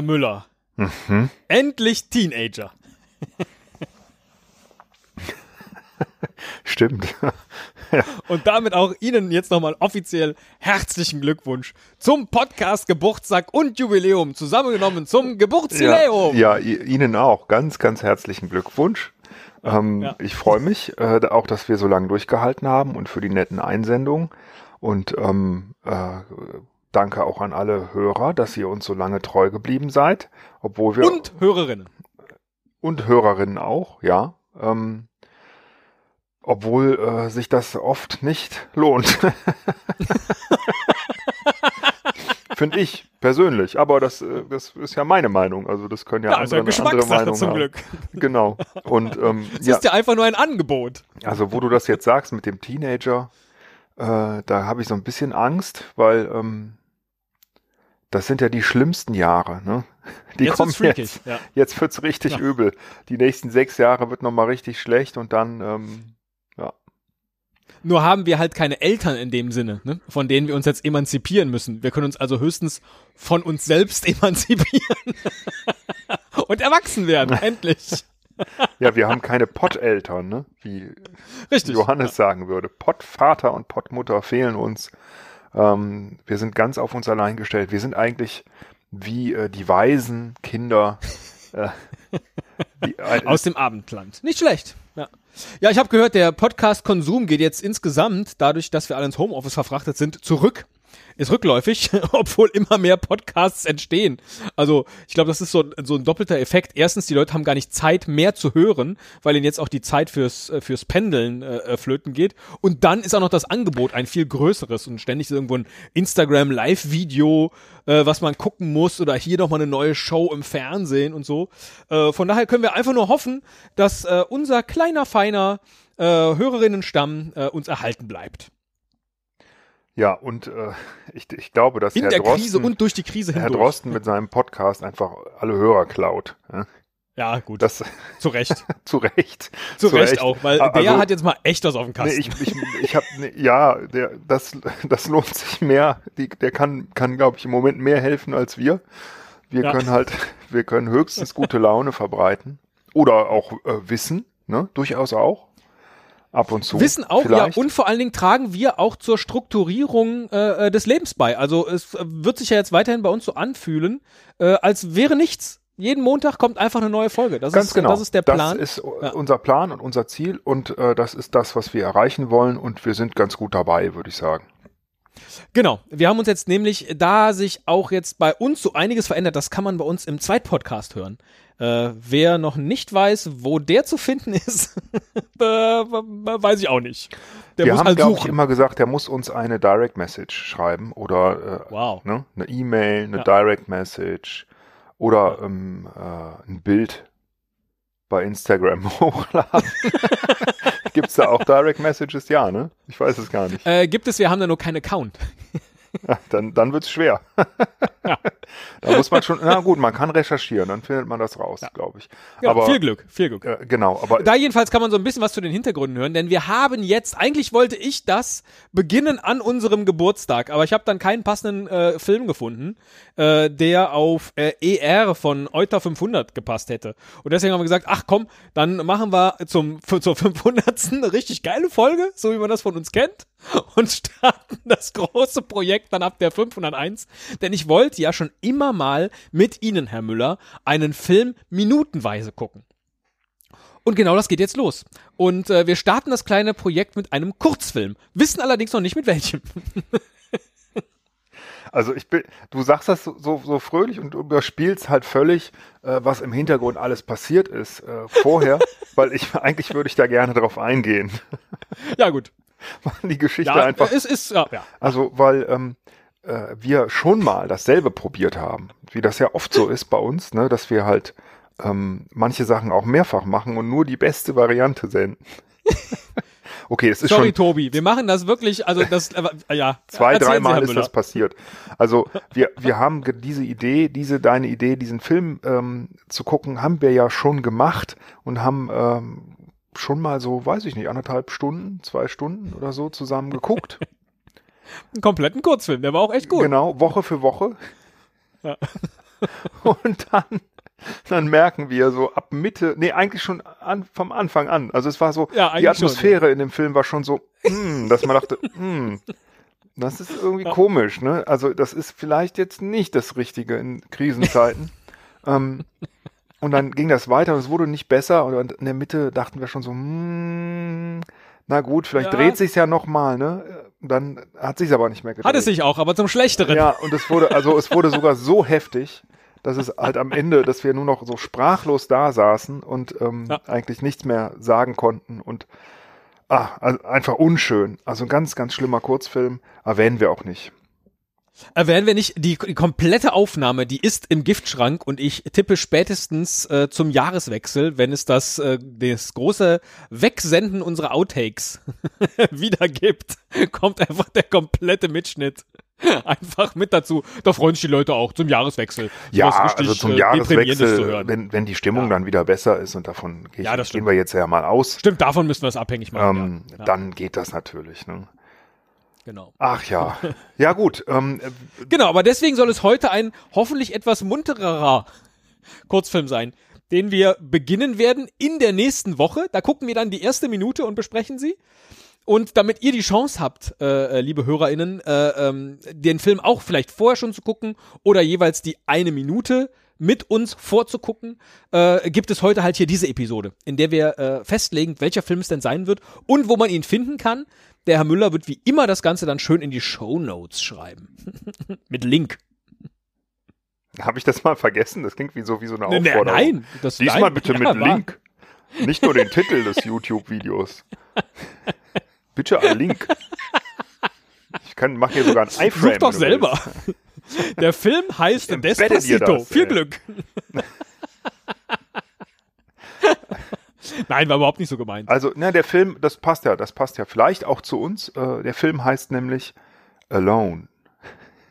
Herr Müller. Mhm. Endlich Teenager. Stimmt. Und damit auch Ihnen jetzt nochmal offiziell herzlichen Glückwunsch zum Podcast Geburtstag und Jubiläum zusammengenommen zum Geburtsjubiläum. Ja, ja, Ihnen auch. Ganz, ganz herzlichen Glückwunsch. Ähm, Ja. Ich freue mich äh, auch, dass wir so lange durchgehalten haben und für die netten Einsendungen. Und ähm, äh, danke auch an alle Hörer, dass ihr uns so lange treu geblieben seid, obwohl wir Und Hörerinnen. und Hörerinnen auch, ja. Ähm, obwohl äh, sich das oft nicht lohnt. Finde ich persönlich. Aber das, äh, das ist ja meine Meinung. Also das können ja, Ja, ist ja andere andere Meinung zum haben. Glück. Genau. Und ähm, Es ja, ist ja einfach nur ein Angebot. also wo du das jetzt sagst mit dem Teenager, äh, da habe ich so ein bisschen Angst, weil ähm, das sind ja die schlimmsten Jahre. Ne? Die Jetzt kommen jetzt. ja. Jetzt wird's richtig Ja. übel. Die nächsten sechs Jahre wird nochmal richtig schlecht und dann, ähm, ja. Nur haben wir halt keine Eltern in dem Sinne, ne? von denen wir uns jetzt emanzipieren müssen. Wir können uns also höchstens von uns selbst emanzipieren und erwachsen werden, endlich. Ja, wir haben keine Potteltern, ne? Wie Richtig. Johannes sagen würde. Pottvater und Pottmutter fehlen uns. Ähm, wir sind ganz auf uns allein gestellt. Wir sind eigentlich wie äh, die weisen Kinder. Äh, die, äh, Aus dem Abendland. Nicht schlecht. Ja, ja ich habe gehört, der Podcast-Konsum geht jetzt insgesamt, dadurch, dass wir alle ins Homeoffice verfrachtet sind, zurück. Ist rückläufig, obwohl immer mehr Podcasts entstehen. Also ich glaube, das ist so, so ein doppelter Effekt. Erstens, die Leute haben gar nicht Zeit mehr zu hören, weil ihnen jetzt auch die Zeit fürs, äh, fürs Pendeln äh, flöten geht. Und dann ist auch noch das Angebot ein viel größeres und ständig ist irgendwo ein Instagram-Live-Video, äh, was man gucken muss oder hier nochmal eine neue Show im Fernsehen und so. Äh, von daher können wir einfach nur hoffen, dass äh, unser kleiner, feiner äh, Hörerinnenstamm äh, uns erhalten bleibt. Ja, und äh, ich, ich glaube, dass In Herr der Drosten, Krise und durch die Krise Herr hindurch. Drosten mit seinem Podcast einfach alle Hörer klaut. Ja? Ja, gut. Das zu Recht. zu Recht. Zu, Recht, auch, weil A- der also- hat jetzt mal echt was auf dem Nee, Kasten. ich, ich, ich habe nee, ja, der, das, das lohnt sich mehr. Die, der kann, kann glaube ich, im Moment mehr helfen als wir. Wir Ja. können halt, wir können höchstens gute Laune verbreiten oder auch äh, Wissen, ne, durchaus auch. Ab und zu. Wissen auch, vielleicht. ja, und vor allen Dingen tragen wir auch zur Strukturierung äh, äh, des Lebens bei. Also es äh, wird sich ja jetzt weiterhin bei uns so anfühlen, äh, als wäre nichts. Jeden Montag kommt einfach eine neue Folge. Das Ganz ist, genau. Das ist der Plan. Das ist Ja. unser Plan und unser Ziel und äh, das ist das, was wir erreichen wollen und wir sind ganz gut dabei, würde ich sagen. Genau. Wir haben uns jetzt nämlich, da sich auch jetzt bei uns so einiges verändert, das kann man bei uns im Zweitpodcast hören. Äh, wer noch nicht weiß, wo der zu finden ist, weiß ich auch nicht. Der wir haben, halt glaube ich, immer gesagt, der muss uns eine Direct Message schreiben oder äh, Wow. ne, eine E-Mail, eine Ja. Direct Message oder ähm, äh, ein Bild bei Instagram hochladen. Gibt's da auch Direct Messages? Ja, ne? Ich weiß es gar nicht. Äh, gibt es, wir haben da nur keinen Account. Ja, dann dann wird's schwer. Ja. Da muss man schon, na gut, man kann recherchieren, dann findet man das raus, glaube ich. Ja, aber, viel Glück, viel Glück. Äh, genau, aber Da jedenfalls kann man so ein bisschen was zu den Hintergründen hören, denn wir haben jetzt, eigentlich wollte ich das beginnen an unserem Geburtstag, aber ich habe dann keinen passenden äh, Film gefunden, äh, der auf äh, ER von Euter 500 gepasst hätte. Und deswegen haben wir gesagt, ach komm, dann machen wir zum, für, zur 500. eine richtig geile Folge, so wie man das von uns kennt, und starten das große Projekt dann ab der 501. Denn ich wollte ja schon immer mal mit Ihnen, Herr Müller, einen Film minutenweise gucken. Und genau das geht jetzt los. Und äh, wir starten das kleine Projekt mit einem Kurzfilm, wissen allerdings noch nicht mit welchem. Also ich bin, du sagst das so, so, so fröhlich und du überspielst halt völlig, äh, was im Hintergrund alles passiert ist äh, vorher, weil ich eigentlich würde ich da gerne drauf eingehen, ja, gut. weil die Geschichte Ja, einfach, es ist, ja, ja. also weil ähm, äh, wir schon mal dasselbe probiert haben, wie das ja oft so ist bei uns, ne, dass wir halt ähm, manche Sachen auch mehrfach machen und nur die beste Variante senden. okay, es ist Sorry, schon Tobi, wir machen das wirklich, also das, äh, ja. Zwei, dreimal ist das passiert. Also wir, wir haben diese Idee, diese deine Idee, diesen Film ähm, zu gucken, haben wir ja schon gemacht und haben ähm, schon mal so, weiß ich nicht, anderthalb Stunden, zwei Stunden oder so zusammen geguckt. Einen kompletten Kurzfilm, der war auch echt gut. Genau, Woche für Woche. Ja. Und dann, dann merken wir so ab Mitte, nee, eigentlich schon an, vom Anfang an. Also es war so, Ja, die Atmosphäre in dem Film war schon so, mm, dass man dachte, mm, das ist irgendwie komisch, ne? Also das ist vielleicht jetzt nicht das Richtige in Krisenzeiten. ähm, und dann ging das weiter und es wurde nicht besser. Und in der Mitte dachten wir schon so, mm, na gut, vielleicht Ja. dreht sich's ja noch mal, ne? Dann hat sich's aber nicht mehr gedreht. Hat es sich auch, aber zum Schlechteren. Ja, und es wurde, also es wurde sogar so heftig, dass es halt am Ende, dass wir nur noch so sprachlos da saßen und ähm, Ja. eigentlich nichts mehr sagen konnten und ah, also einfach unschön. Also ein ganz, ganz schlimmer Kurzfilm, erwähnen wir auch nicht. Erwähnen wir nicht, die, die komplette Aufnahme, die ist im Giftschrank und ich tippe spätestens äh, zum Jahreswechsel, wenn es das, äh, das große Wegsenden unserer Outtakes wieder gibt, kommt einfach der komplette Mitschnitt einfach mit dazu. Da freuen sich die Leute auch zum Jahreswechsel. Ja, richtig, also zum äh, Jahreswechsel, hören. wenn, wenn die Stimmung Ja. dann wieder besser ist und davon gehe ich, Ja, das gehen wir jetzt ja mal aus, Stimmt, davon müssen wir es abhängig machen. ähm. Ja, dann geht das natürlich. Ne? Genau. Ach ja, ja gut. Ähm, Genau, aber deswegen soll es heute ein hoffentlich etwas muntererer Kurzfilm sein, den wir beginnen werden in der nächsten Woche. Da gucken wir dann die erste Minute und besprechen sie. Und damit ihr die Chance habt, äh, äh, liebe HörerInnen, äh, ähm, den Film auch vielleicht vorher schon zu gucken oder jeweils die eine Minute mit uns vorzugucken, äh, gibt es heute halt hier diese Episode, in der wir äh, festlegen, welcher Film es denn sein wird und wo man ihn finden kann. Der Herr Müller wird wie immer das Ganze dann schön in die Show Notes schreiben. mit Link. Habe ich das mal vergessen? Das klingt wie so wie so eine Ne, ne, Aufforderung. nein, das Diesmal nein, bitte ja, mit war- Link. Nicht nur den Titel des YouTube-Videos. Bitte ein Link. Ich kann, mach hier sogar ein iFrame. Such doch selber. Der Film heißt Despacito. das, Viel. Glück. Nein, war überhaupt nicht so gemeint. Also, na, der Film, das passt ja, das passt ja vielleicht auch zu uns. Äh, der Film heißt nämlich Alone.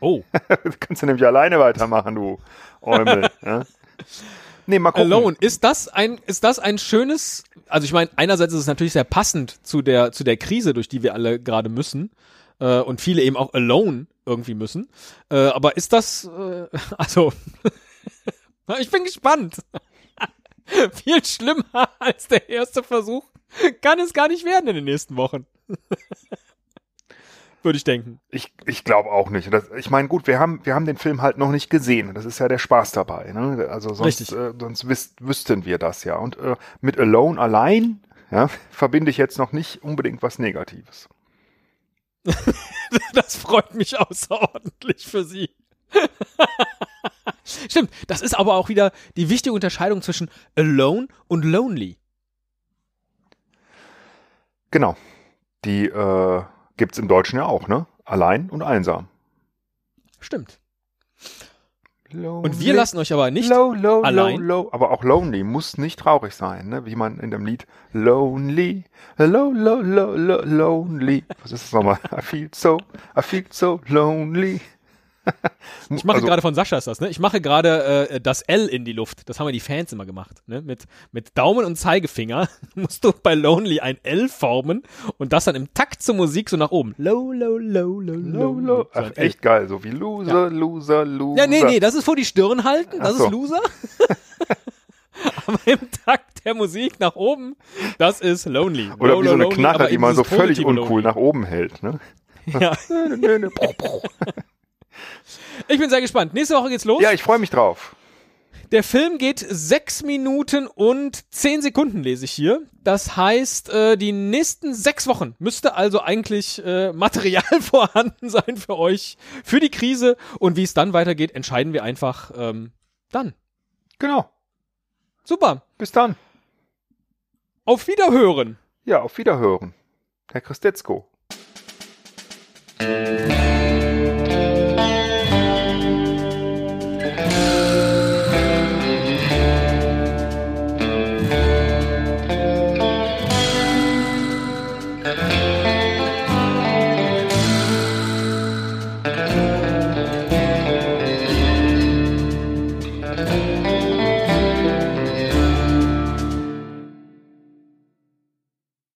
Oh, Kannst du nämlich alleine weitermachen, du Eumel. ja? Nee, mal gucken. Alone. Ist das ein, ist das ein schönes, also ich meine, einerseits ist es natürlich sehr passend zu der, zu der Krise, durch die wir alle gerade müssen. Äh, und viele eben auch alone irgendwie müssen. Äh, aber ist das, äh, also, ich bin gespannt. Viel schlimmer als der erste Versuch kann es gar nicht werden in den nächsten Wochen. Würde ich denken. Ich, ich glaube auch nicht. Das, ich meine, gut, wir haben, wir haben den Film halt noch nicht gesehen. Das ist ja der Spaß dabei. Ne? Also sonst, äh, sonst wüs wüssten wir das ja. Und äh, mit Alone allein ja, verbinde ich jetzt noch nicht unbedingt was Negatives. Das freut mich außerordentlich für Sie. Stimmt, das ist aber auch wieder die wichtige Unterscheidung zwischen alone und lonely. Genau. Die äh, gibt's im Deutschen ja auch, ne? Allein und einsam. Stimmt. Und wir lassen euch aber nicht low, low, allein. low. Aber auch lonely muss nicht traurig sein, ne? Wie man in dem Lied Lonely, low, low, low, low, lonely. Was ist das nochmal? I feel so, I feel so lonely. Ich mache Also- gerade von Sascha ist das, ne? Ich mache gerade äh, das L in die Luft. Das haben wir die Fans immer gemacht, ne? Mit, mit Daumen und Zeigefinger musst du bei Lonely ein L formen und das dann im Takt zur Musik so nach oben. Low, low, low, low, Low, low. So Ach, L. echt geil. So wie Loser, Loser, Loser. Ja, nee, nee, das ist vor die Stirn halten, das so. ist Loser. Aber im Takt der Musik nach oben, das ist Lonely. Oder Low, wie so eine lonely, Knarre, die man so völlig uncool Lonely. nach oben hält, ne? Ja. Ich bin sehr gespannt. Nächste Woche geht's los. Ja, ich freue mich drauf. Der Film geht sechs Minuten und zehn Sekunden, lese ich hier. Das heißt, äh, die nächsten sechs Wochen müsste also eigentlich äh, Material vorhanden sein für euch, für die Krise. Und wie es dann weitergeht, entscheiden wir einfach ähm, dann. Genau. Super. Bis dann. Auf Wiederhören. Ja, auf Wiederhören. Herr Christetzko.